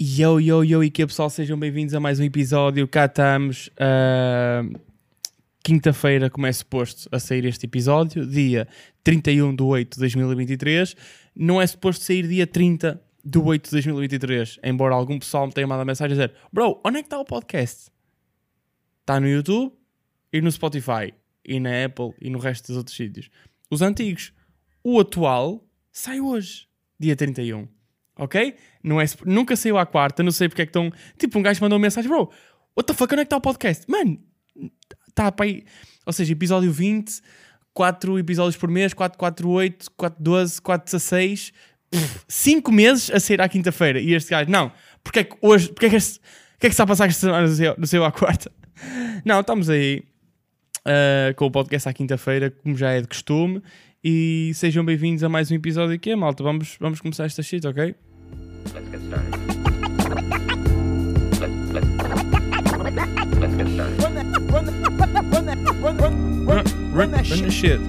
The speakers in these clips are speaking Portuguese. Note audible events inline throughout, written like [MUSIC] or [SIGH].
Yo, yo, yo, e que pessoal, sejam bem-vindos a mais um episódio. Cá estamos. Uh, Quinta-feira começa suposto a sair este episódio, dia 31 de 8 de 2023. Não é suposto sair dia 30 de 8 de 2023, embora algum pessoal me tenha mandado mensagem a dizer: Bro, onde é que está o podcast? Está no YouTube e no Spotify, e na Apple e no resto dos outros sítios. Os antigos. O atual sai hoje, dia 31 ok? Não é, nunca saiu à quarta, não sei porque é que estão. Tipo, um gajo mandou uma mensagem, bro, what the fuck, onde é que está o podcast? Mano, está para aí. Ou seja, episódio 20, 4 episódios por mês, 4, 4, 8, 4, 12, 4, 16, 5 meses a sair à quinta-feira. E este gajo, não, porque é que hoje, porque é que, este, que, é que está a passar esta semana no seu à quarta? [LAUGHS] Não, estamos aí uh, com o podcast à quinta-feira, como já é de costume. E sejam bem-vindos a mais um episódio aqui, malta. Vamos, vamos começar esta shit, ok? Let's get started. Let's get started. Run that, run that, run that, run, run, run, run that shit. shit.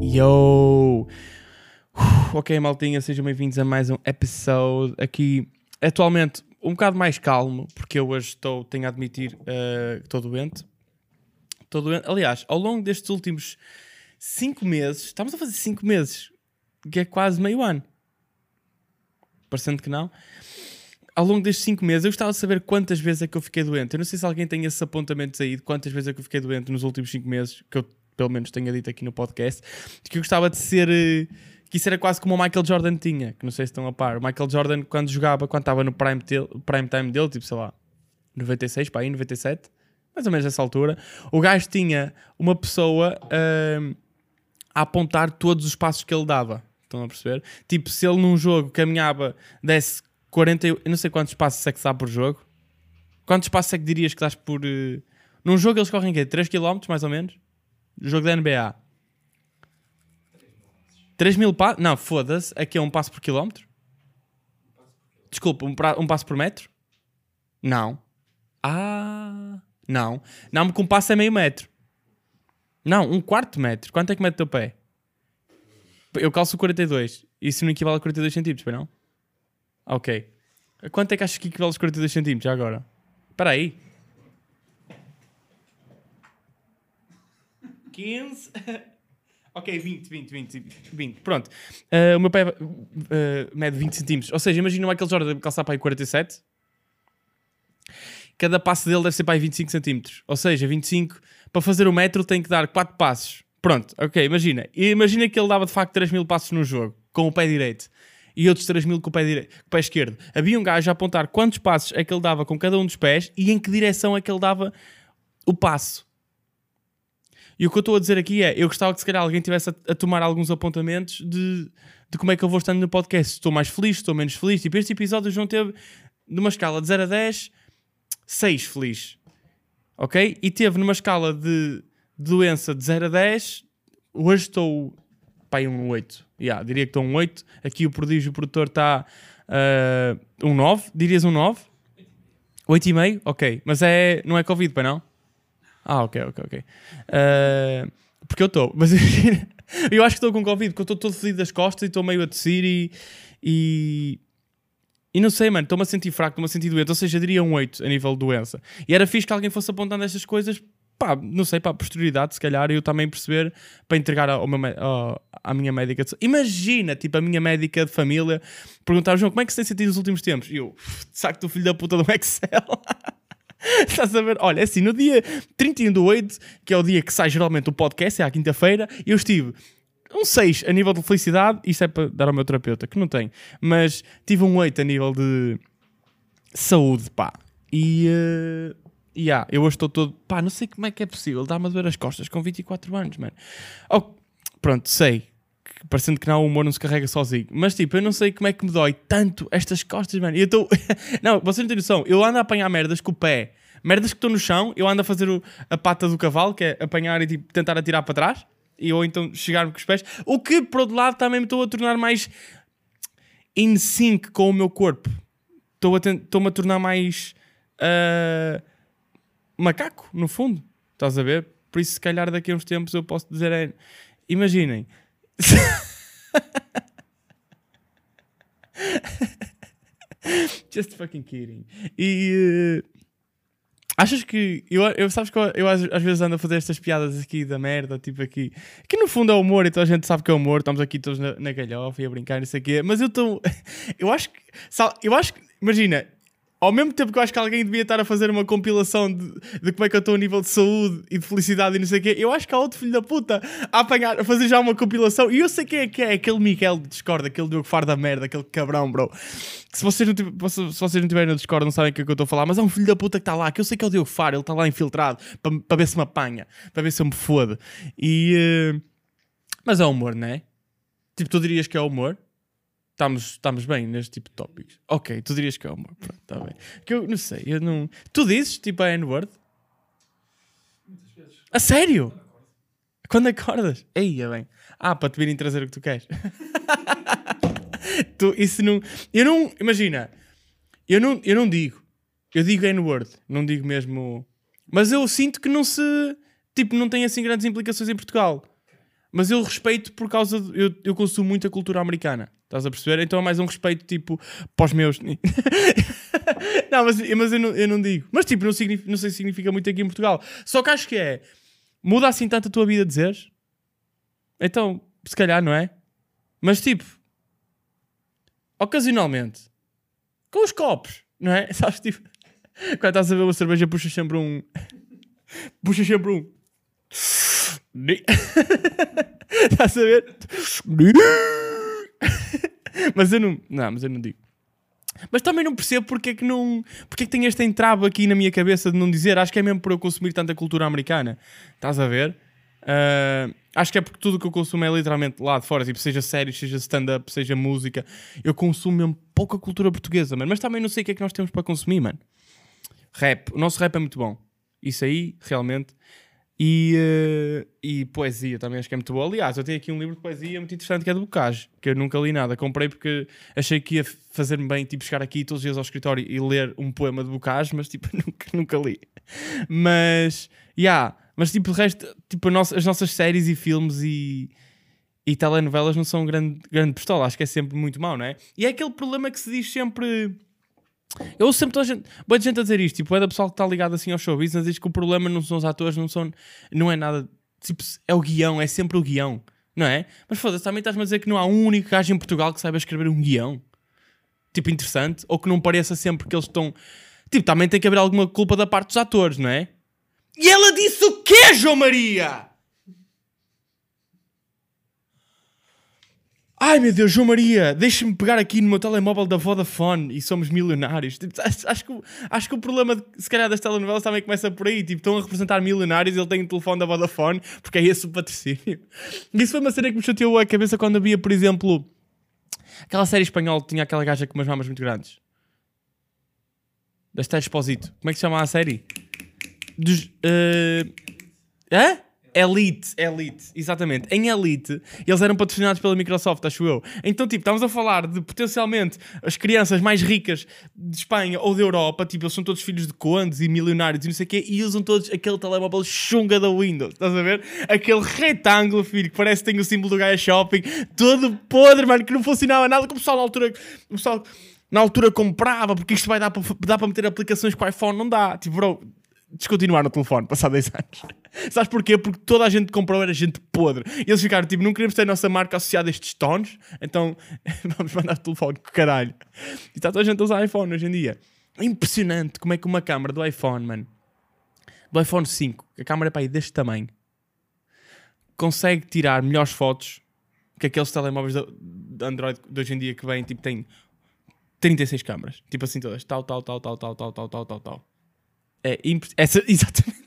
Yo! Ok, maltinha, sejam bem-vindos a mais um episode aqui. Atualmente, um bocado mais calmo, porque eu hoje estou, tenho a admitir, uh, que estou doente. Estou doente. Aliás, ao longo destes últimos 5 meses, estamos a fazer 5 meses, que é quase meio ano parecendo que não. Ao longo destes 5 meses, eu gostava de saber quantas vezes é que eu fiquei doente. Eu não sei se alguém tem esses apontamentos aí de quantas vezes é que eu fiquei doente nos últimos 5 meses, que eu pelo menos tenha dito aqui no podcast, que eu gostava de ser. Eh, que isso era quase como o Michael Jordan tinha, que não sei se estão a par. O Michael Jordan, quando jogava, quando estava no prime, prime time dele, tipo, sei lá, 96 para aí, 97, mais ou menos nessa altura, o gajo tinha uma pessoa uh, a apontar todos os passos que ele dava. Estão a perceber? Tipo, se ele num jogo caminhava, desse 40. Eu não sei quantos passos é que dá por jogo. Quantos passos é que dirias que dás por. Uh... Num jogo eles correm quê? 3 km mais ou menos? Jogo da NBA. 3 mil passos? Não, foda-se. Aqui é um passo por quilómetro? Desculpa, um, pra... um passo por metro? Não. Ah. Não. Não, porque um passo é meio metro. Não, um quarto metro. Quanto é que mete o teu pé? Eu calço 42. Isso não equivale a 42 centímetros, não? Ok. Quanto é que achas que equivale aos 42 centímetros já agora? Espera aí. 15. [LAUGHS] ok, 20, 20, 20, 20. Pronto. Uh, o meu pé uh, mede 20 centímetros. Ou seja, imagina o Michael Jordan calçar para aí 47. Cada passo dele deve ser para aí 25 centímetros. Ou seja, 25. Para fazer o metro tem que dar 4 passos. Pronto, ok, imagina. Imagina que ele dava de facto 3 mil passos no jogo, com o pé direito. E outros 3 mil com o pé, direito, com o pé esquerdo. Havia um gajo a apontar quantos passos é que ele dava com cada um dos pés e em que direção é que ele dava o passo. E o que eu estou a dizer aqui é: eu gostava que se calhar alguém tivesse a, a tomar alguns apontamentos de, de como é que eu vou estando no podcast. Estou mais feliz, estou menos feliz. Tipo, este episódio João teve, numa escala de 0 a 10, 6 feliz. Ok? E teve numa escala de doença de 0 a 10, hoje estou pai um 8. Yeah, diria que estou um 8. Aqui o prodígio produtor está uh, um 9. Dirias um 9? 8,5? Ok. Mas é, não é Covid, para não? Ah, ok, ok, ok. Uh, porque eu estou. Mas [LAUGHS] eu acho que estou com Covid, porque eu estou todo fedido das costas e estou meio a tossir e, e, e não sei, mano, estou-me a sentir fraco, estou-me a sentir doente. Ou seja, diria um 8 a nível de doença. E era fixe que alguém fosse apontando estas coisas pá, não sei, para a posterioridade, se calhar, eu também perceber para entregar ao meu, ao, à minha médica. De, imagina, tipo, a minha médica de família perguntar, João, como é que se tem sentido nos últimos tempos? E eu, saco do filho da puta do Excel. [LAUGHS] Estás a ver? Olha, é assim, no dia 31 do 8, que é o dia que sai geralmente o podcast, é à quinta-feira, eu estive um 6 a nível de felicidade, isto é para dar ao meu terapeuta, que não tem, mas tive um 8 a nível de saúde, pá. E, uh, yeah, eu hoje estou todo. Pá, não sei como é que é possível. Dá-me a doer as costas com 24 anos, mano. Oh, pronto, sei. Parecendo que não, o humor não se carrega sozinho. Mas tipo, eu não sei como é que me dói tanto estas costas, mano. E eu estou. [LAUGHS] não, vocês não têm noção. Eu ando a apanhar merdas com o pé. Merdas que estou no chão, eu ando a fazer o, a pata do cavalo, que é apanhar e tipo, tentar atirar para trás. E, ou então chegar-me com os pés. O que, por outro lado, também me estou a tornar mais in sync com o meu corpo. Estou-me a, a tornar mais. Uh, macaco, no fundo. Estás a ver? Por isso, se calhar, daqui a uns tempos eu posso dizer: é, imaginem. [LAUGHS] Just fucking kidding. E. uh, achas que. Eu, eu, sabes que eu, eu às, às vezes ando a fazer estas piadas aqui da merda, tipo aqui. Que no fundo é humor, então a gente sabe que é humor, estamos aqui todos na, na galhofa e a brincar, não sei o quê. Mas eu estou. [LAUGHS] Eu acho que. Eu acho que. Imagina. Ao mesmo tempo que eu acho que alguém devia estar a fazer uma compilação de, de como é que eu estou a nível de saúde e de felicidade e não sei o quê, eu acho que há outro filho da puta a apanhar, a fazer já uma compilação. E eu sei quem é que é, aquele Miguel de Discord, aquele Diogo Faro da merda, aquele cabrão, bro. Que se vocês não, se vocês não tiverem no Discord, não sabem o que é que eu estou a falar, mas é um filho da puta que está lá, que eu sei que é o Diogo Faro, ele está lá infiltrado para ver se me apanha, para ver se eu me fode. E. eh, mas é humor, não é? Tipo, tu dirias que é humor? Estamos, estamos bem neste tipo de tópicos. Ok, tu dirias que é humor. Pronto, está bem. Que eu não sei, eu não. Tu dizes tipo a N-word? A sério? Quando acordas? Eia bem. Ah, para te virem trazer o que tu queres. [LAUGHS] tu, isso não. Eu não. Imagina. Eu não, eu não digo. Eu digo N-word. Não digo mesmo. Mas eu sinto que não se. Tipo, não tem assim grandes implicações em Portugal. Mas eu respeito por causa. De, eu, eu consumo muita cultura americana. Estás a perceber? Então é mais um respeito, tipo, para os meus. [LAUGHS] não, mas, mas eu, não, eu não digo. Mas, tipo, não, significa, não sei se significa muito aqui em Portugal. Só que acho que é. Muda assim tanto a tua vida dizeres? Então, se calhar, não é? Mas, tipo. Ocasionalmente. Com os copos, não é? [LAUGHS] Sabes, tipo. Quando estás a ver uma cerveja, puxas sempre um. [LAUGHS] puxas sempre um. Estás [LAUGHS] a ver? mas eu não. Não, mas eu não digo. Mas também não percebo porque é que não. Porque é que tem este entrave aqui na minha cabeça de não dizer. Acho que é mesmo por eu consumir tanta cultura americana. Estás a ver? Ah, acho que é porque tudo que eu consumo é literalmente lá de fora, tipo, seja séries, seja stand-up, seja música. Eu consumo mesmo pouca cultura portuguesa, mano. Mas também não sei o que é que nós temos para consumir, mano. Rap. O nosso rap é muito bom. Isso aí, realmente. E, eh, e poesia também acho que é muito boa. Aliás, eu tenho aqui um livro de poesia muito interessante que é do Bocage, que eu nunca li nada. Comprei porque achei que ia fazer-me bem, tipo, chegar aqui todos os dias ao escritório e ler um poema de Bocage, mas tipo, [LAUGHS] nunca, nunca li. Mas, yeah, mas tipo, de resto, tipo, as nossas séries e filmes e, e telenovelas não são grande, grande pistola. Acho que é sempre muito mau, não é? E é aquele problema que se diz sempre. Eu ouço sempre toda a gente, boa gente a dizer isto, tipo, é da pessoa que está ligado assim ao show business, diz que o problema não são os atores, não, são, não é nada, tipo, é o guião, é sempre o guião, não é? Mas foda-se, também estás-me a dizer que não há um único gajo em Portugal que saiba escrever um guião, tipo, interessante, ou que não pareça sempre que eles estão, tipo, também tem que haver alguma culpa da parte dos atores, não é? E ela disse o quê, João Maria? Ai meu Deus, João Maria, deixa-me pegar aqui no meu telemóvel da Vodafone e somos milionários. Tipo, acho, acho que, acho que o problema, de, se calhar, das telenovelas também começa por aí. Tipo, estão a representar milionários e ele tem o telefone da Vodafone porque é esse o patrocínio. [LAUGHS] Isso foi uma cena que me chateou a cabeça quando havia, por exemplo, aquela série espanhola que tinha aquela gaja com umas mamas muito grandes. Da Esther Exposito. Como é que se chama a série? Dos. eh, Hã? Elite, Elite, exatamente. Em Elite, eles eram patrocinados pela Microsoft, acho eu. Então, tipo, estamos a falar de potencialmente as crianças mais ricas de Espanha ou da Europa, tipo, eles são todos filhos de condes e milionários e não sei o quê, e usam todos aquele telemóvel chunga da Windows, estás a ver? Aquele retângulo, filho, que parece que tem o símbolo do Gaia Shopping, todo podre, mano, que não funcionava nada, que o pessoal na altura. O pessoal na altura comprava, porque isto vai dar para dar para meter aplicações com o iPhone, não dá. Tipo, bro, descontinuar no telefone, passado 10 anos. Sabes porquê? Porque toda a gente que comprou era gente podre. E eles ficaram tipo, não queremos ter a nossa marca associada a estes tones, então [LAUGHS] vamos mandar o telefone com caralho. E está toda a gente a usar iPhone hoje em dia. É impressionante como é que uma câmera do iPhone, mano, do iPhone 5, que a câmera é para aí deste tamanho, consegue tirar melhores fotos que aqueles telemóveis de Android de hoje em dia que vêm, tipo, têm 36 câmaras. Tipo assim todas. Tal, tal, tal, tal, tal, tal, tal, tal, tal, tal. É essa, [LAUGHS] exatamente.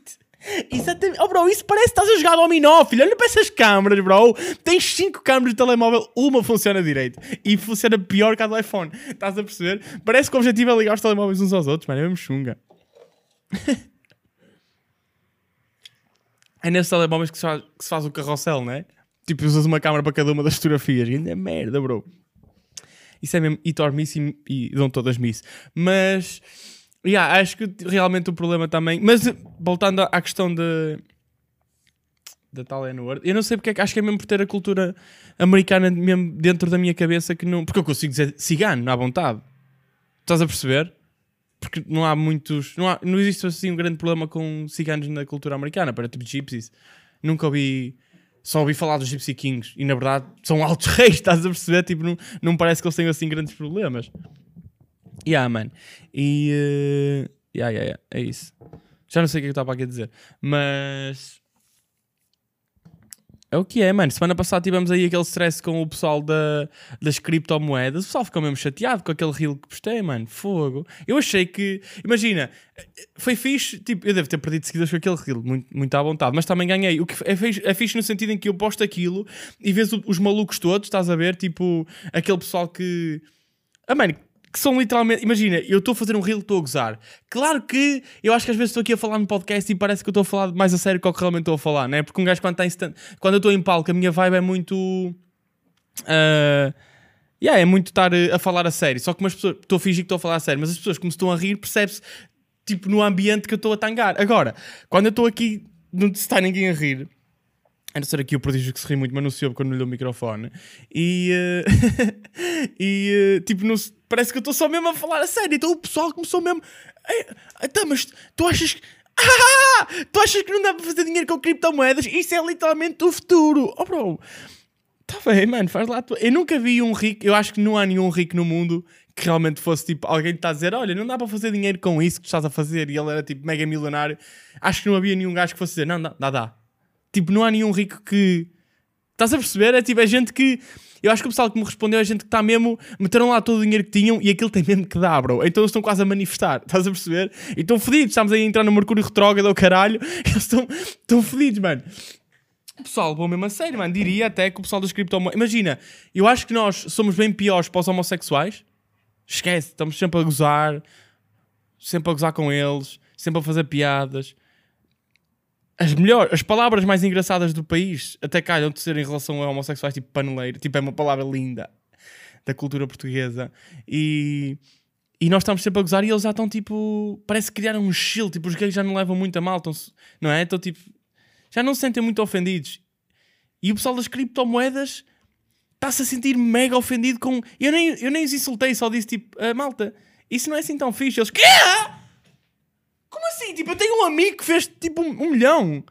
Exatamente. Oh, bro, isso parece que estás a jogar dominó, filho. Olha para essas câmaras, bro. Tens 5 câmaras de telemóvel, uma funciona direito. E funciona pior que a do iPhone. Estás a perceber? Parece que o objetivo é ligar os telemóveis uns aos outros, mano. É mesmo chunga. [LAUGHS] é nesses telemóveis que se, faz, que se faz o carrossel, não é? Tipo, usas uma câmera para cada uma das fotografias. Ainda merda, bro. Isso é mesmo or miss e, e dão todas miss. Mas, yeah, acho que realmente o problema também. Mas eh, voltando à questão de. Da tal N-word, eu não sei porque é que acho que é mesmo por ter a cultura americana mesmo dentro da minha cabeça que não. Porque eu consigo dizer cigano à vontade. Estás a perceber? Porque não há muitos. Não, há, não existe assim um grande problema com ciganos na cultura americana, para tipo gypsies. Nunca ouvi. Só ouvi falar dos Gypsy Kings e na verdade são altos [LAUGHS] reis, estás a perceber? Tipo, não, não parece que eles tenham assim grandes problemas. Yeah, man. E. Uh... Yeah, yeah, yeah. É isso. Já não sei o que é eu estava aqui a dizer. Mas. É o que é, mano. Semana passada tivemos aí aquele stress com o pessoal da, das criptomoedas. O pessoal ficou mesmo chateado com aquele reel que postei, mano. Fogo. Eu achei que. Imagina, foi fixe. Tipo, eu devo ter perdido seguidores com aquele reel, muito, muito à vontade. Mas também ganhei. O que é fixe, é fixe no sentido em que eu posto aquilo e vês os malucos todos, estás a ver? Tipo, aquele pessoal que. Ah, mano, que são literalmente. Imagina, eu estou a fazer um reel, estou a gozar. Claro que eu acho que às vezes estou aqui a falar no podcast e parece que eu estou a falar mais a sério que o que realmente estou a falar, né? Porque um gajo, quando em stand... quando eu estou em palco, a minha vibe é muito. Uh... Yeah, é muito estar a falar a sério. Só que umas pessoas. Estou a fingir que estou a falar a sério, mas as pessoas, como estão a rir, percebe-se tipo no ambiente que eu estou a tangar. Agora, quando eu estou aqui, não está ninguém a rir a não ser aqui o prodígio que se ri muito, mas não se ouve quando lhe deu o microfone. E, uh, [LAUGHS] e uh, tipo, não, parece que eu estou só mesmo a falar a sério. Então o pessoal começou mesmo. Então, mas tu achas que. Ah! [LAUGHS] Tu achas que não dá para fazer dinheiro com criptomoedas? Isso é literalmente o futuro. Oh, bro. Tá bem, mano, faz lá. Eu nunca vi um rico. Eu acho que não há nenhum rico no mundo que realmente fosse tipo alguém que está a dizer: Olha, não dá para fazer dinheiro com isso que tu estás a fazer. E ele era tipo mega milionário. Acho que não havia nenhum gajo que fosse dizer: Não, dá, dá. dá Tipo, não há nenhum rico que. Estás a perceber? É tipo, é gente que. Eu acho que o pessoal que me respondeu é gente que está mesmo. Meteram lá todo o dinheiro que tinham e aquilo tem mesmo que dar, bro. Então eles estão quase a manifestar. Estás a perceber? E estão fodidos. Estamos aí a entrar no Mercúrio Retrógrado ao caralho. [LAUGHS] Eles estão, estão fodidos, mano. O pessoal vou mesmo a sério, mano. Diria até que o pessoal das criptomoedas. Imagina, eu acho que nós somos bem piores para os homossexuais. Esquece, estamos sempre a gozar. Sempre a gozar com eles. Sempre a fazer piadas as melhores, as palavras mais engraçadas do país até calham de ser em relação a homossexuais, tipo paneleiro, tipo é uma palavra linda da cultura portuguesa. E, e nós estamos sempre a gozar e eles já estão tipo, parece que criaram um chill, tipo os gays já não levam muito a mal, estão, não é? Então tipo, já não se sentem muito ofendidos. E o pessoal das criptomoedas está-se a sentir mega ofendido com, eu nem, eu nem os insultei, só disse tipo, ah, malta, isso não é assim tão fixe, eles, quê? Assim? Tipo, eu tenho um amigo que fez tipo um, um milhão.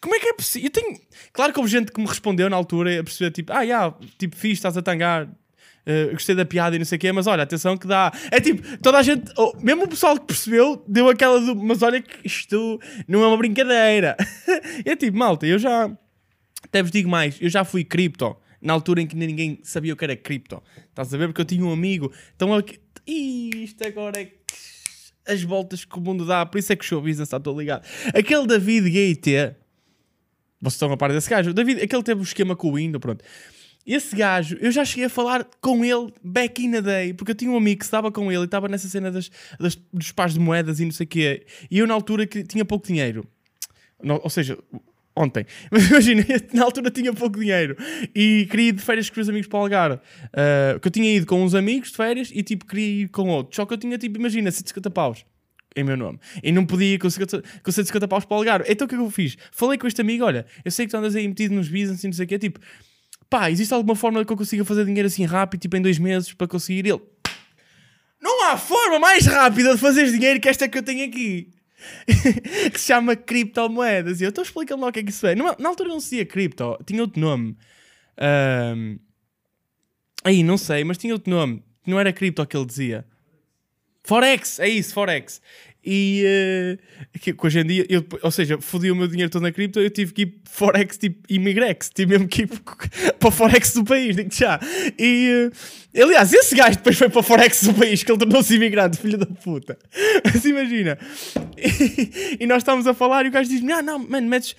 Como é que é possível? Eu tenho. Claro que houve gente que me respondeu na altura a perceber, tipo, ah, yeah, tipo, fiz, estás a tangar. Uh, gostei da piada e não sei o quê, mas olha, atenção que dá. É tipo, toda a gente, oh, mesmo o pessoal que percebeu, deu aquela do. Mas olha que isto não é uma brincadeira. [LAUGHS] é tipo, malta, eu já. Até vos digo mais, eu já fui cripto na altura em que ninguém sabia o que era cripto. Estás a ver? Porque eu tinha um amigo. Então, aqui... isto agora é as voltas que o mundo dá, por isso é que o show business está todo ligado. Aquele David Gate, vocês estão a par desse gajo, David, aquele teve um esquema com o Windows, pronto. Esse gajo, eu já cheguei a falar com ele back in the day, porque eu tinha um amigo que estava com ele e estava nessa cena das, das, dos pais de moedas e não sei o quê. E eu, na altura, que tinha pouco dinheiro. ou seja, ontem. [LAUGHS] Mas imagina, na altura tinha pouco dinheiro e queria ir de férias com os amigos para o Algarve. Uh, que eu tinha ido com uns amigos de férias e tipo queria ir com outros. Só que eu tinha tipo, imagina, 150 paus em meu nome. E não podia com 150 paus para o Algarve. Então o que é que eu fiz? Falei com este amigo: olha, eu sei que tu andas aí metido nos business e não sei o quê. Tipo, pá, existe alguma forma que eu consiga fazer dinheiro assim rápido, tipo em dois meses, para conseguir? Ele, não há forma mais rápida de fazer dinheiro que esta que eu tenho aqui. [LAUGHS] que se chama criptomoedas. E eu estou explicando lá o que é que isso é. Na, na altura não se dizia cripto, tinha outro nome. Um, aí, não sei, mas tinha outro nome. Não era cripto que ele dizia. Forex, é isso, Forex. E uh, que, hoje em dia, eu, ou seja, fodi o meu dinheiro todo na cripto, eu tive que ir Forex tipo Imigrex, tive mesmo que ir [LAUGHS] para Forex do país, digo já. E uh, aliás, esse gajo depois foi para Forex do país, que ele tornou-se imigrante, [LAUGHS] filho da puta. Mas imagina, e, e nós estávamos a falar e o gajo diz-me: Ah, não, mano, metes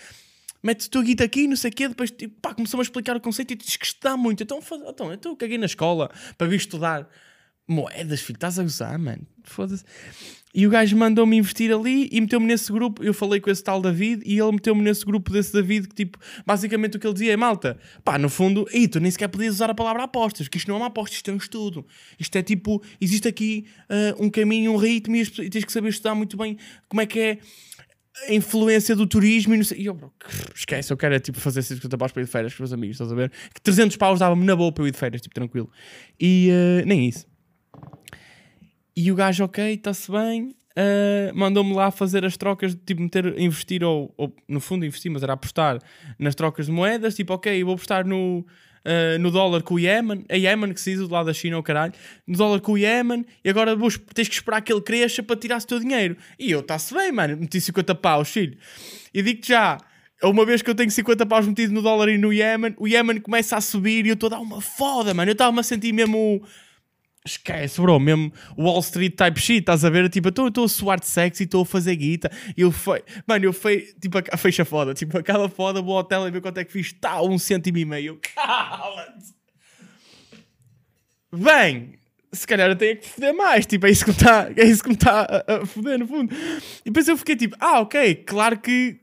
metes tua guita aqui, não sei o quê, depois tipo, pá, começou-me a explicar o conceito e diz que está muito. Então, então, então eu caguei na escola para vir estudar moedas, filho, estás a gozar, mano. Foda-se. E o gajo mandou-me investir ali e meteu-me nesse grupo. Eu falei com esse tal David e ele meteu-me nesse grupo desse David que, tipo, basicamente o que ele dizia é: malta, pá, no fundo, e tu nem sequer podias usar a palavra apostas, que isto não é uma aposta, isto é um estudo. Isto é tipo, existe aqui uh, um caminho, um ritmo e tens que saber estudar muito bem como é que é a influência do turismo e não sei. E eu, bro, esquece, eu quero é tipo fazer 50 paus para ir de férias com os meus amigos, estás a ver? Que 300 paus dava-me na boa para eu ir de férias, tipo, tranquilo. E uh, nem isso. E o gajo, ok, está-se bem, uh, mandou-me lá fazer as trocas, tipo, meter, investir, ou, ou, no fundo investir, mas era apostar nas trocas de moedas, tipo, ok, vou apostar no, uh, no dólar com o Yemen, a Yemen que se diz do lado da China, o caralho, no dólar com o Yemen, e agora vou, tens que esperar que ele cresça para tirar o teu dinheiro. E eu, está-se bem, mano, meti 50 paus, filho. E digo-te já, uma vez que eu tenho 50 paus metido no dólar e no Yemen, o Yemen começa a subir e eu estou a dar uma foda, mano. Eu estava-me a sentir mesmo Esquece, bro, mesmo Wall Street type shit, estás a ver? Tipo, eu estou a suar de sexo e estou a fazer guita. Eu fei, mano, eu fei, tipo, a fecha foda, tipo, aquela foda, vou ao hotel e ver quanto é que fiz, tá, um cêntimo e meio. [LAUGHS] Cala-te! Bem, se calhar eu tenho que foder mais, tipo, é isso que me está é está a, foder no fundo. E depois eu fiquei tipo, ah, ok, claro que,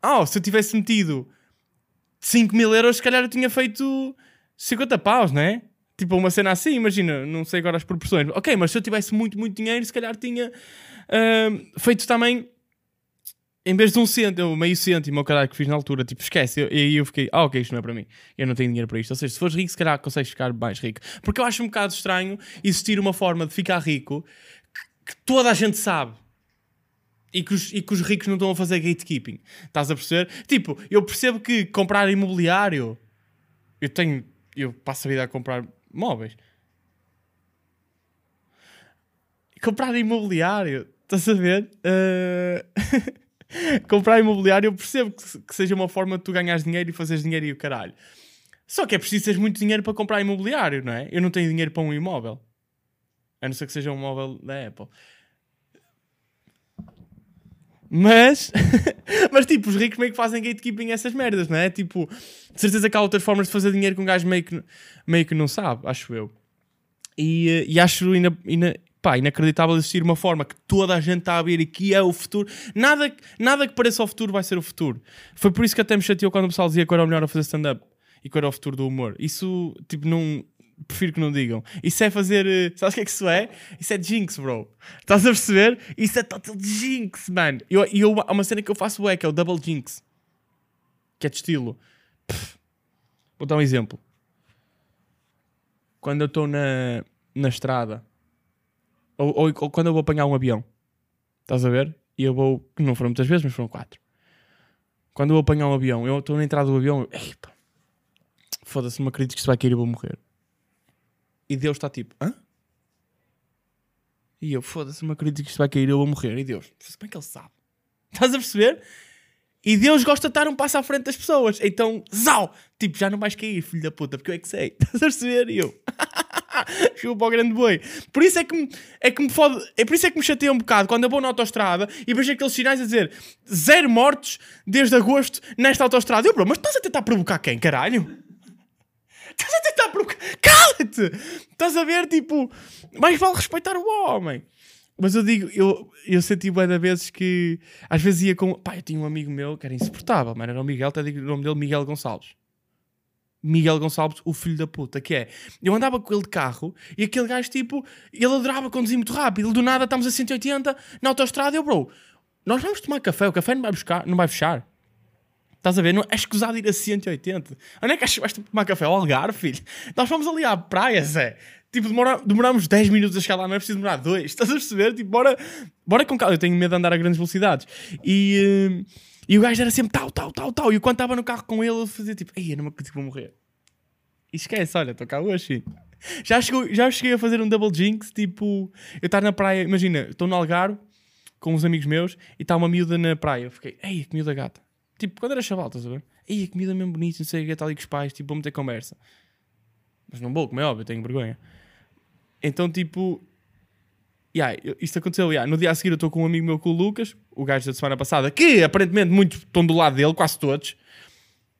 ah, se eu tivesse metido 5 mil euros, se calhar eu tinha feito 50 paus, não é? Tipo, uma cena assim, imagina, não sei agora as proporções. Ok, mas se eu tivesse muito, muito dinheiro, se calhar tinha uh, feito também, em vez de um cêntimo, meio cêntimo, o caralho que fiz na altura, tipo, esquece. E aí eu fiquei, ah, ok, isto não é para mim. Eu não tenho dinheiro para isto. Ou seja, se fores rico, se calhar consegues ficar mais rico. Porque eu acho um bocado estranho existir uma forma de ficar rico que, toda a gente sabe. E que, os, e que os ricos não estão a fazer gatekeeping. Estás a perceber? Tipo, eu percebo que comprar imobiliário. Eu tenho. Eu passo a vida a comprar móveis. Comprar imobiliário, estás a ver? Uh... [LAUGHS] comprar imobiliário, eu percebo que, que, seja uma forma de tu ganhares dinheiro e fazeres dinheiro e o caralho. Só que é preciso ter muito dinheiro para comprar imobiliário, não é? Eu não tenho dinheiro para um imóvel. A não ser que seja um móvel da Apple. Mas, [LAUGHS] mas tipo, os ricos meio que fazem gatekeeping essas merdas, não é? Tipo, de certeza que há outras formas de fazer dinheiro que um gajo meio que, meio que não sabe, acho eu. E, eh, e acho ina, ina, pá, inacreditável existir uma forma que toda a gente está a ver e que é o futuro. Nada, nada que pareça o futuro vai ser o futuro. Foi por isso que até me chateou quando o pessoal dizia que era o melhor a fazer stand-up e que era o futuro do humor. Isso, tipo, não prefiro que não digam. Isso é fazer. Uh, sabes o que é que isso é? Isso é jinx, bro. Estás a perceber? Isso é total jinx, mano. E eu, eu, há uma cena que eu faço é que é o double jinx. Que é de estilo. Pff. Vou dar um exemplo. Quando eu estou na, na estrada, ou, ou, ou, quando eu vou apanhar um avião, estás a ver? E eu vou, não foram muitas vezes, mas foram quatro. Quando eu vou apanhar um avião, eu estou na entrada do avião, foda-se, não acredito que isto vai cair e vou morrer. E Deus está tipo, hã? E eu, foda-se, não acredito que isto vai cair, eu vou morrer. E Deus, como é que ele sabe? [LAUGHS] Estás a perceber? E Deus gosta de estar um passo à frente das pessoas. Então, zau! Tipo, já não vais cair, filho da puta, porque eu é que sei. [LAUGHS] Estás a perceber? E eu, [LAUGHS] chupa o grande boi. Por isso é que me, é que me fode, é por isso é que me chateia um bocado quando eu vou na autostrada e vejo aqueles sinais a dizer zero mortos desde agosto nesta autostrada. Eu, bro, mas estás a tentar provocar quem, caralho? Estás a tentar provocar. Cala-te! Estás a ver, tipo, mais vale respeitar o homem. Mas eu digo, eu, eu senti bem da vezes que às vezes ia com. Pá, eu tinha um amigo meu que era insuportável, mano, era o Miguel, até digo o nome dele, Miguel Gonçalves. Miguel Gonçalves, o filho da puta, que é. Eu andava com ele de carro e aquele gajo, tipo, ele adorava conduzir muito rápido. Ele do nada estamos a 180 na autostrada. Eu, bro, nós vamos tomar café, o café não vai, buscar, não vai fechar. Estás a ver? Não, é escusado ir a 180. Onde é que achas que vais tomar café? Ao Algarve, filho? Nós vamos ali à praia, Zé. Tipo, demora, demoramos 10 minutos a chegar lá, não é preciso demorar 2. [LAUGHS] Estás a perceber? Tipo, bora, bora com calma. Eu tenho medo de andar a grandes velocidades. E, uh, e o gajo era sempre tal, tal, tal, tal. E quando estava no carro com ele, ele fazia tipo, ei, eu não acredito que vou morrer. E esquece, olha, estou cá hoje. Já, chegou, já cheguei a fazer um double jinx, tipo, eu estar na praia, imagina, estou no Algarve com uns amigos meus e está uma miúda na praia. Eu fiquei, ei, que miúda gata. Tipo, quando era chaval, estás a ver? Ei, a comida é mesmo bonita, não sei o que, está ali com os pais, tipo, vou meter conversa. Mas não vou, como é óbvio, tenho vergonha. Então, tipo, yeah, isto aconteceu. Yeah. No dia a seguir, eu estou com um amigo meu, com o Lucas, o gajo da semana passada, que aparentemente muitos estão do lado dele, quase todos.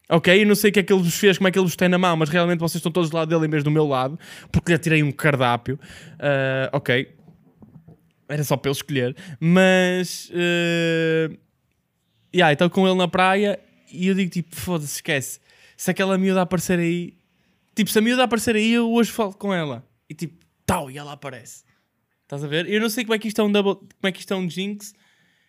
Ok, eu não sei o que é que ele vos fez, como é que ele vos tem na mão, mas realmente vocês estão todos do lado dele em vez do meu lado, porque lhe tirei um cardápio. Uh, ok, era só para ele escolher, mas. Uh, yeah, então com ele na praia e eu digo tipo, foda-se, esquece. Se aquela miúda aparecer aí, tipo, se a miúda aparecer aí, eu hoje falo com ela. E tipo, tal, e ela aparece. Estás a ver? Eu não sei como é que isto é um double, como é que isto é um jinx.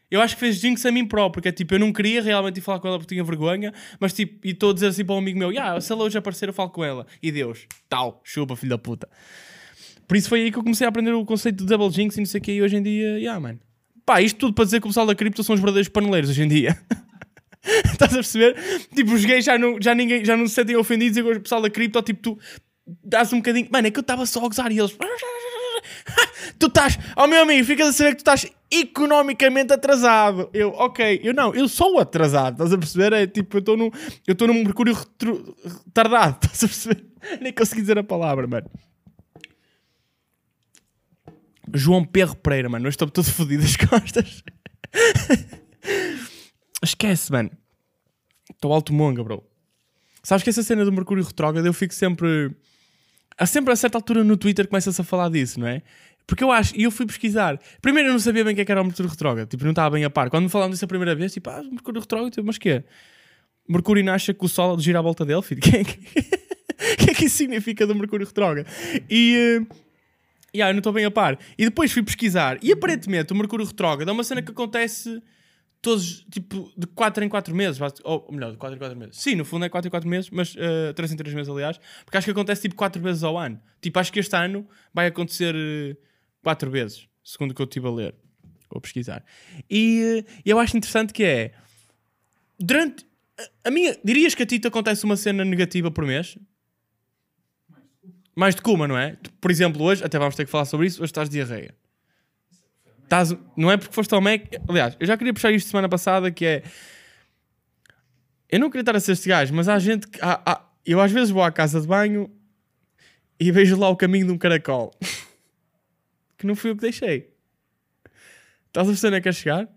Eu acho que fez jinx a mim próprio, porque é tipo, eu não queria realmente ir falar com ela porque tinha vergonha, mas tipo, e estou a dizer assim para um amigo meu, yeah, se ela hoje aparecer eu falo com ela. E Deus, tal, chupa, filho da puta. Por isso foi aí que eu comecei a aprender o conceito de double jinx e não sei o que, e hoje em dia, yeah, mano. Pá, isto tudo para dizer que o pessoal da cripto são os verdadeiros paneleiros hoje em dia. [LAUGHS] Estás a perceber? Tipo, os gays já não, já ninguém, já não se sentem ofendidos e agora o pessoal da cripto, tipo, tu dás um bocadinho. Mano, é que eu estava só a gozar e eles. [LAUGHS] tu estás, oh, meu amigo, ficas a saber que tu estás economicamente atrasado. Eu, ok, eu não, eu sou atrasado, estás a perceber? É tipo, eu estou num, eu estou num mercúrio retardado, [LAUGHS] estás a perceber? Nem consegui dizer a palavra, mano. João Perro Pereira, mano, eu estou todo fodido as [LAUGHS] costas. Esquece, mano. Estou alto monga, bro. Sabes que essa cena do Mercúrio retrógrado eu fico sempre. Há sempre a certa altura no Twitter começa-se a falar disso, não é? Porque eu acho, e eu fui pesquisar. Primeiro eu não sabia bem o que, é que era o Mercúrio retrógrado, tipo, não estava bem a par. Quando me falaram disso a primeira vez, tipo, ah, Mercúrio retrógrado, tipo, mas quê? Mercúrio nasce com o Sol gira à volta dele, filho. [LAUGHS] O que, é que... que é que isso significa do Mercúrio retrógrado? E. Uh... Yeah, eu não estou bem a par. E depois fui pesquisar. E aparentemente o Mercúrio retrógrado é uma cena que acontece todos, tipo, de 4 em 4 meses. Ou melhor, de 4 em 4 meses. Sim, no fundo é 4 em 4 meses, mas uh, 3 em 3 meses, aliás. Porque acho que acontece tipo 4 vezes ao ano. Tipo, acho que este ano vai acontecer uh, 4 vezes, segundo o que eu estive a ler. Ou pesquisar. E uh, eu acho interessante que é. Durante. A, a minha. Dirias que a ti te acontece uma cena negativa por mês? Mais de que uma, não é? Por exemplo, hoje, até vamos ter que falar sobre isso, hoje estás de diarreia. Estás, não é porque foste ao Mac. Aliás, eu já queria puxar isto semana passada, que é. Eu não queria estar a ser este gajo, mas há gente que. Há, há, eu às vezes vou à casa de banho e vejo lá o caminho de um caracol. [LAUGHS] que não fui eu que deixei. Estás a ver onde é que é chegar?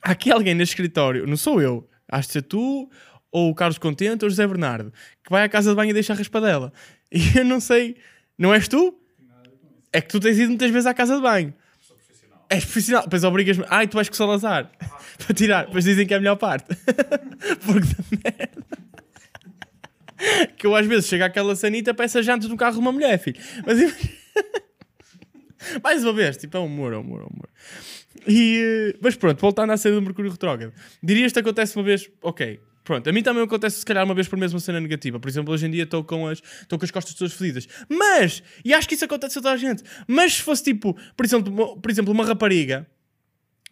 Há aqui alguém no escritório, não sou eu, has de ser tu, ou o Carlos Contente, ou o José Bernardo, que vai à casa de banho e deixa a raspadela. [LAUGHS] E eu não sei, não és tu? É que tu tens ido muitas vezes à casa de banho. Sou profissional. És profissional, depois obrigas-me. Ai, tu vais com o Salazar ah, [LAUGHS] para tirar, depois dizem que é a melhor parte. [LAUGHS] Porque da merda. Que eu às vezes chego àquela sanita, peço as jantas no carro de uma mulher, filho. Mas mais uma vez, tipo, é humor, é humor, é humor. E, mas pronto, voltando à cena do Mercúrio Retrógrado. Dirias que acontece uma vez, ok, Pronto, a mim também acontece se calhar uma vez por mês uma cena negativa. Por exemplo, hoje em dia estou com as, estou com as costas todas fedidas. Mas, e acho que isso acontece a toda a gente. Mas se fosse tipo, por exemplo, uma, por exemplo, uma rapariga,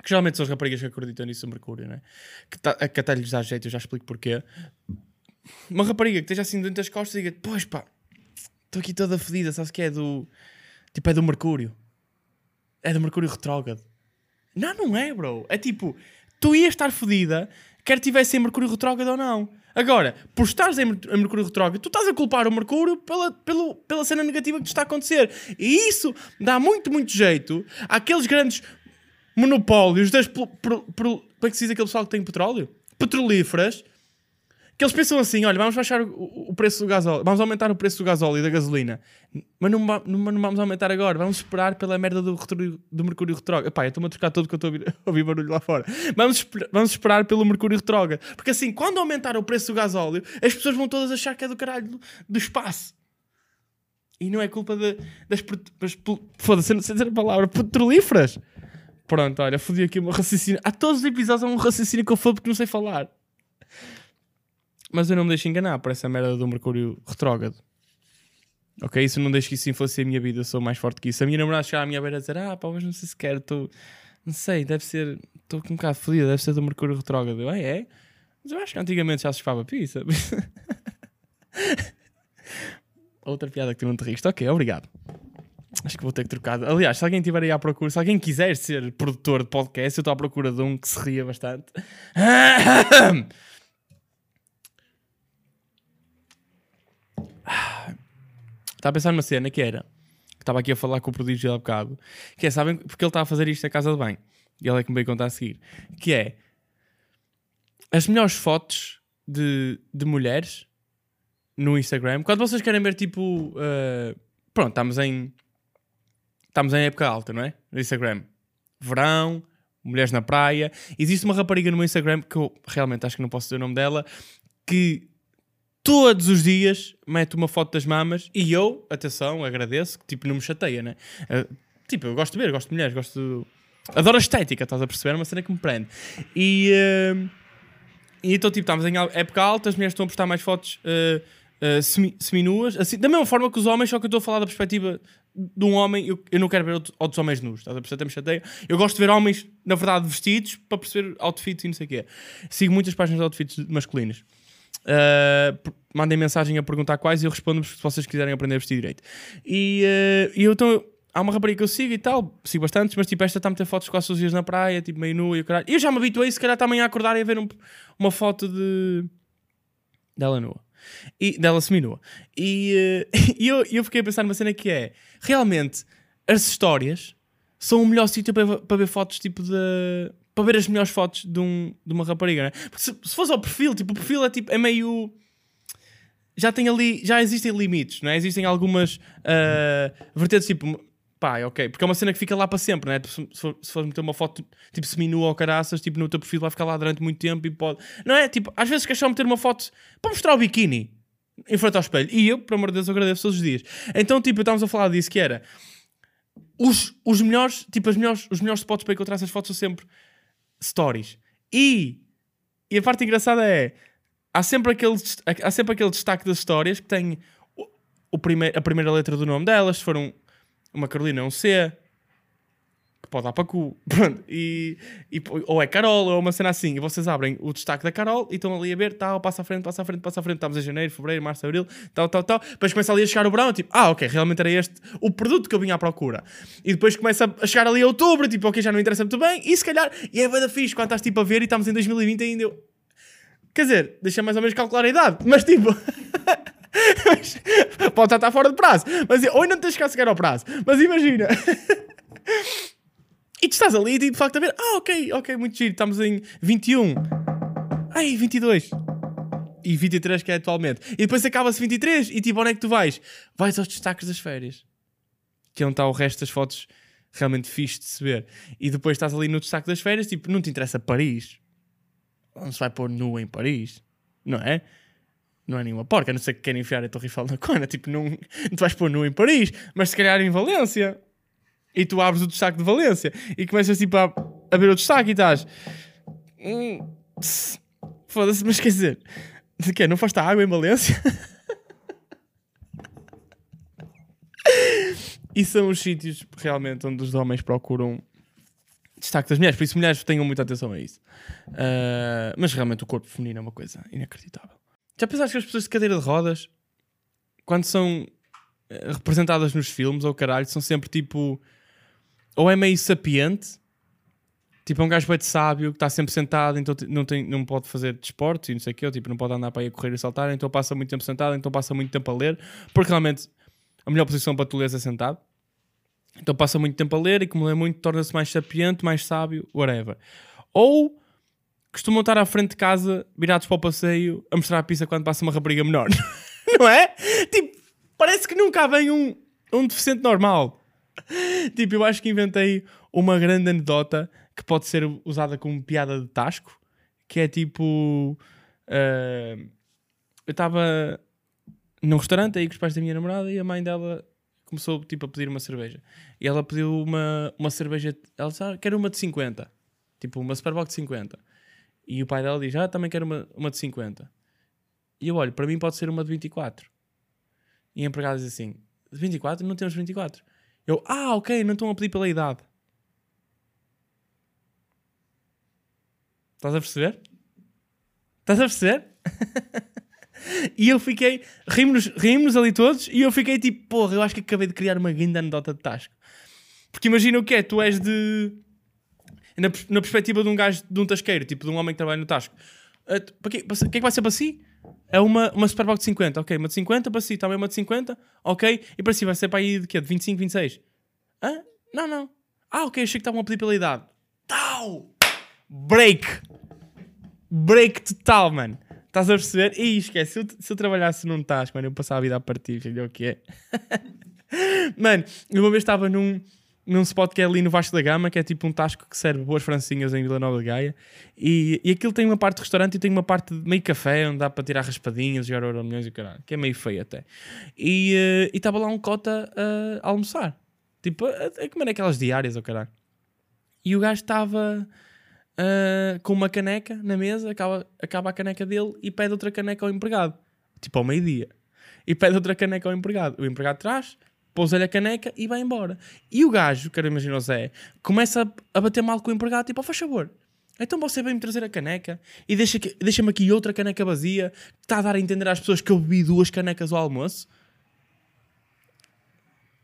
que geralmente são as raparigas que acreditam nisso Mercúrio, né? que, tá, que até lhes dá jeito, eu já explico porquê. Uma rapariga que esteja assim dentro das costas e diga, pois pá, estou aqui toda fedida, sabes que é do. Tipo, é do Mercúrio. É do Mercúrio retrógrado. Não, não é, bro. É tipo, tu ias estar fedida quer tivesse em Mercúrio retrógrado ou não. Agora, por estares em Mercúrio retrógrado, tu estás a culpar o Mercúrio pela, pela, pela cena negativa que te está a acontecer. E isso dá muito, muito jeito àqueles grandes monopólios das. Pro, pro, como é que se diz aquele pessoal que tem petróleo? Petrolíferas que eles pensam assim: olha, vamos baixar o, o preço do gasóleo, vamos aumentar o preço do gasóleo e da gasolina, mas não, não, não vamos aumentar agora, vamos esperar pela merda do, do Mercúrio retrógrado. Pá, eu estou-me a trocar todo que eu estou a ouvir, [LAUGHS] barulho lá fora. Vamos, vamos esperar pelo Mercúrio retrógrado, porque assim, quando aumentar o preço do gasóleo, as pessoas vão todas achar que é do caralho do, do espaço. E não é culpa de, das. Foda-se, não sei dizer a palavra, petrolíferas. Pronto, olha, fodi aqui uma raciocínio. Há todos os episódios há um raciocínio que eu falo porque não sei falar. Mas eu não me deixo enganar por essa merda do Mercúrio retrógrado. Ok? Isso não deixa que isso influencie a minha vida, eu sou mais forte que isso. A minha namorada chega à minha beira a dizer: Ah, pá, mas não sei se quero, estou. Não sei, deve ser. Estou um bocado fodida, deve ser do Mercúrio retrógrado. Eu, ah, é? Mas eu acho que antigamente já se chupava pizza. [LAUGHS] Outra piada que tu não te riste. Ok, obrigado. Acho que vou ter que trocar. Aliás, se alguém estiver aí à procura, se alguém quiser ser produtor de podcast, eu estou à procura de um que se ria bastante. [LAUGHS] [SIGHS] Estava a pensar numa cena que era, que estava aqui a falar com o prodígio há bocado, que é, sabem, porque ele está a fazer isto na casa de banho, e ele é que me veio contar a seguir, que é, as melhores fotos de, de mulheres no Instagram, quando vocês querem ver tipo, uh, pronto, estamos em, estamos em época alta, não é? No Instagram. Verão, mulheres na praia. Existe uma rapariga no Instagram, que eu realmente acho que não posso dizer o nome dela, que todos os dias mete uma foto das mamas e eu, atenção, agradeço, que tipo não me chateia, né? Uh, tipo, eu gosto de ver, gosto de mulheres, gosto de... Adoro a estética, estás a perceber? É uma cena que me prende. E, uh, então, tipo, estamos em época alta, as mulheres estão a postar mais fotos uh, uh, semi, seminuas, assim, da mesma forma que os homens, só que eu estou a falar da perspectiva de um homem, eu, eu não quero ver outro- outros homens nus, estás a perceber? Até me chateia. Eu gosto de ver homens, na verdade, vestidos para perceber outfits e não sei o quê. Sigo muitas páginas de outfits masculinos. Uh, mandem mensagem a perguntar quais e eu respondo-vos se vocês quiserem aprender a vestir direito. E, uh, eu então. Há uma rapariga que eu sigo e tal, sigo bastantes, mas tipo, esta está a meter fotos quase todos os dias na praia, tipo, meio nua e o caralho. Eu já me habituei, se calhar, também a acordar e a ver um- uma foto de. dela nua. E, dela seminua. E, uh, [LAUGHS] e eu, eu fiquei a pensar numa cena que é: realmente, as histórias são o melhor sítio para, para ver fotos, tipo, de. Para ver as melhores fotos de, um, de uma rapariga, né? Porque se, se fosse ao perfil, tipo, o perfil é tipo, é meio. Já tem ali, já existem limites, não é? Existem algumas ah, vertentes, tipo, pá, é ok, porque é uma cena que fica lá para sempre, não é? Se, se for, fores meter uma foto, tipo, seminua ou caraças, tipo, no teu perfil vai ficar lá durante muito tempo e pode. Não é? Tipo, às vezes queres só meter uma foto para mostrar o biquíni em frente ao espelho. E eu, por amor de Deus, eu agradeço todos os dias. Então, tipo, estávamos a falar disso que era os, os melhores, tipo, as melhores, os melhores spots para encontrar essas fotos são sempre stories. E, e a parte engraçada é há sempre aquele, há sempre aquele destaque das histórias que tem o, o prime- a primeira letra do nome delas, se for um- uma Carolina, um C, que pode dar para cu, [LAUGHS] pronto, e, e- ou é Carol, ou uma cena assim, e vocês abrem o destaque da Carol e estão ali a ver, tal, passa à frente, passa à frente, passa à frente, estamos em janeiro, fevereiro, março, abril, tal, tal, tal, depois começa ali a chegar o verão, tipo, ah, ok, realmente era este o produto que eu vinha à procura, e depois começa a chegar ali a outubro, tipo, ok, já não interessa muito bem, e se calhar, e é bem da fixe, quando estás tipo a ver e estamos em 2020 ainda, eu, Quer dizer, deixa mais ou menos calcular a idade, mas tipo. [LAUGHS] pode já estar fora de prazo. Mas, ou ainda não tens que chegar ao prazo. Mas imagina. [LAUGHS] e tu estás ali e de facto a ver. Ah, ok, ok, muito giro. Estamos em 21. Ai, 22. E 23 que é atualmente. E depois acaba-se 23 e tipo, onde é que tu vais? Vais aos destaques das férias. Que é onde está o resto das fotos realmente fixe de se ver. E depois estás ali no destaque das férias, tipo, não te interessa Paris não se vai pôr nu em Paris, não é? Não é nenhuma porca, a não ser que querem enfiar a Torre Eiffel na cona, tipo, não, não te vais pôr nu em Paris, mas se calhar em Valência. E tu abres o destaque de Valência e começas tipo a, a ver o destaque e estás. "Hum, Foda-se, mas quer dizer, de quê? Não foste à água em Valência? e são os sítios realmente onde os homens procuram destaque das mulheres, por isso mulheres tenham muita atenção a isso. Uh, mas realmente o corpo feminino é uma coisa inacreditável. Já pensaste que as pessoas de cadeira de rodas, quando são eh, representadas nos filmes ou caralho, são sempre tipo. Ou é meio sapiente, tipo é um gajo bem sábio que está sempre sentado, então não, tem, não pode fazer desporto e não sei o quê, ou, tipo não pode andar para aí a correr e saltar, então passa muito tempo sentado, então passa muito tempo a ler, porque realmente a melhor posição para tu ler é sentado. Então passa muito tempo a ler e como lê muito torna-se mais sapiente, mais sábio, whatever. Ou costumam estar à frente de casa, virados para o passeio, a mostrar a pizza quando passa uma rapariga menor. [LAUGHS] Não é? Tipo, parece que nunca vem um, um deficiente normal. [LAUGHS] Tipo, eu acho que inventei uma grande anedota que pode ser usada como piada de tasco, que é tipo... ah, eu estava num restaurante aí com os pais da minha namorada e a mãe dela começou tipo a pedir uma cerveja. E ela pediu uma, uma cerveja, ela disse, ah, quero uma de 50. Tipo, uma Superbox de 50. E o pai dela diz, ah, também quero uma, uma de 50. E eu olho, para mim pode ser uma de 24. E a empregada diz assim, de 24? Não temos 24. Eu, ah, ok, não estão a pedir pela idade. Estás a perceber? Estás a perceber? [LAUGHS] E eu fiquei, rimos-nos rimos ali todos, e eu fiquei tipo, porra, eu acho que acabei de criar uma grande anedota de tasco. Porque imagina o que é, tu és de. Na, na perspectiva de um gajo, de um tasqueiro, tipo de um homem que trabalha no tasco. Para- O que é que vai ser para si? É uma, uma Superbox de 50, ok. Uma de 50 para si, também uma de 50, ok. E para si vai ser para aí de quê? De 25, 26? Hã? Não, não. Ah, ok, achei que estavam a pedir pela idade. Tau! Break! Break total, mano. Estás a perceber? E esquece, se eu, se eu trabalhasse num tasco, mano, eu passava a vida a partir, filho, é o que é. [LAUGHS] mano, eu uma vez estava num, num spot que é ali no Vasco da Gama, que é tipo um tasco que serve boas francinhas em Vila Nova de Gaia. E, e aquilo tem uma parte de restaurante e tem uma parte de meio café, onde dá para tirar raspadinhas, jogar milhões e caralho, que é meio feio até. E eh, e estava lá um cota a almoçar. Tipo, a, a comer aquelas diárias, o caralho. E o gajo estava ah, com uma caneca na mesa, acaba, acaba a caneca dele e pede outra caneca ao empregado. Tipo ao meio-dia. E pede outra caneca ao empregado. O empregado traz, pousa-lhe a caneca e vai embora. E o gajo, quero imaginar o Zé, começa a, bater mal com o empregado, tipo, oh, faz favor, então você vem-me trazer a caneca e deixa-me deixa aqui outra caneca vazia que está a dar a entender às pessoas que eu bebi duas canecas ao almoço.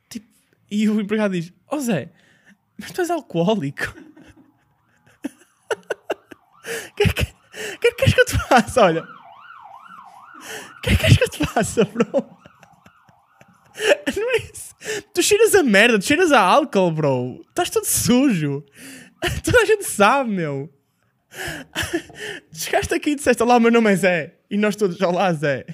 Tipo, e o empregado diz: Ó oh Zé, mas tu és alcoólico. O [LAUGHS] que, é que, que, que queres que eu te faça? Olha, o que é que queres que eu te faça, bro? Não é. Tu cheiras a merda, tu cheiras a álcool, bro. Estás todo sujo. [LAUGHS] Toda a gente sabe, meu. [LAUGHS] Chegaste aqui e disseste: Olá, meu nome é Zé. E nós todos: Olá, Zé.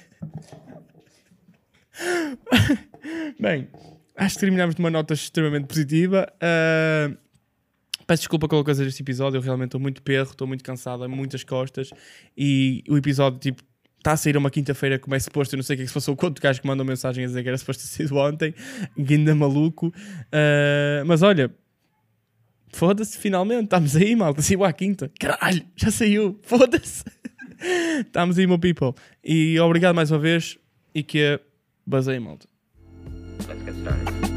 [LAUGHS] Bem, acho que terminamos de uma nota extremamente positiva. Uh, peço desculpa pelo coisa deste episódio. Eu realmente estou muito perro, estou muito cansado, muitas costas. E o episódio, tipo, está a sair uma quinta-feira como é suposto. Eu não sei o que é que se passou. Quanto gajo que mandou mensagem a dizer que era suposto ter sido ontem. [LAUGHS] Guinda maluco. Uh, mas olha, Foda-se, finalmente, estamos aí, malta. Saiu à quinta. Caralho, já saiu. [LAUGHS] Foda-se. estamos aí, meu people. E obrigado mais uma vez. E que basei, malta. Let's get started.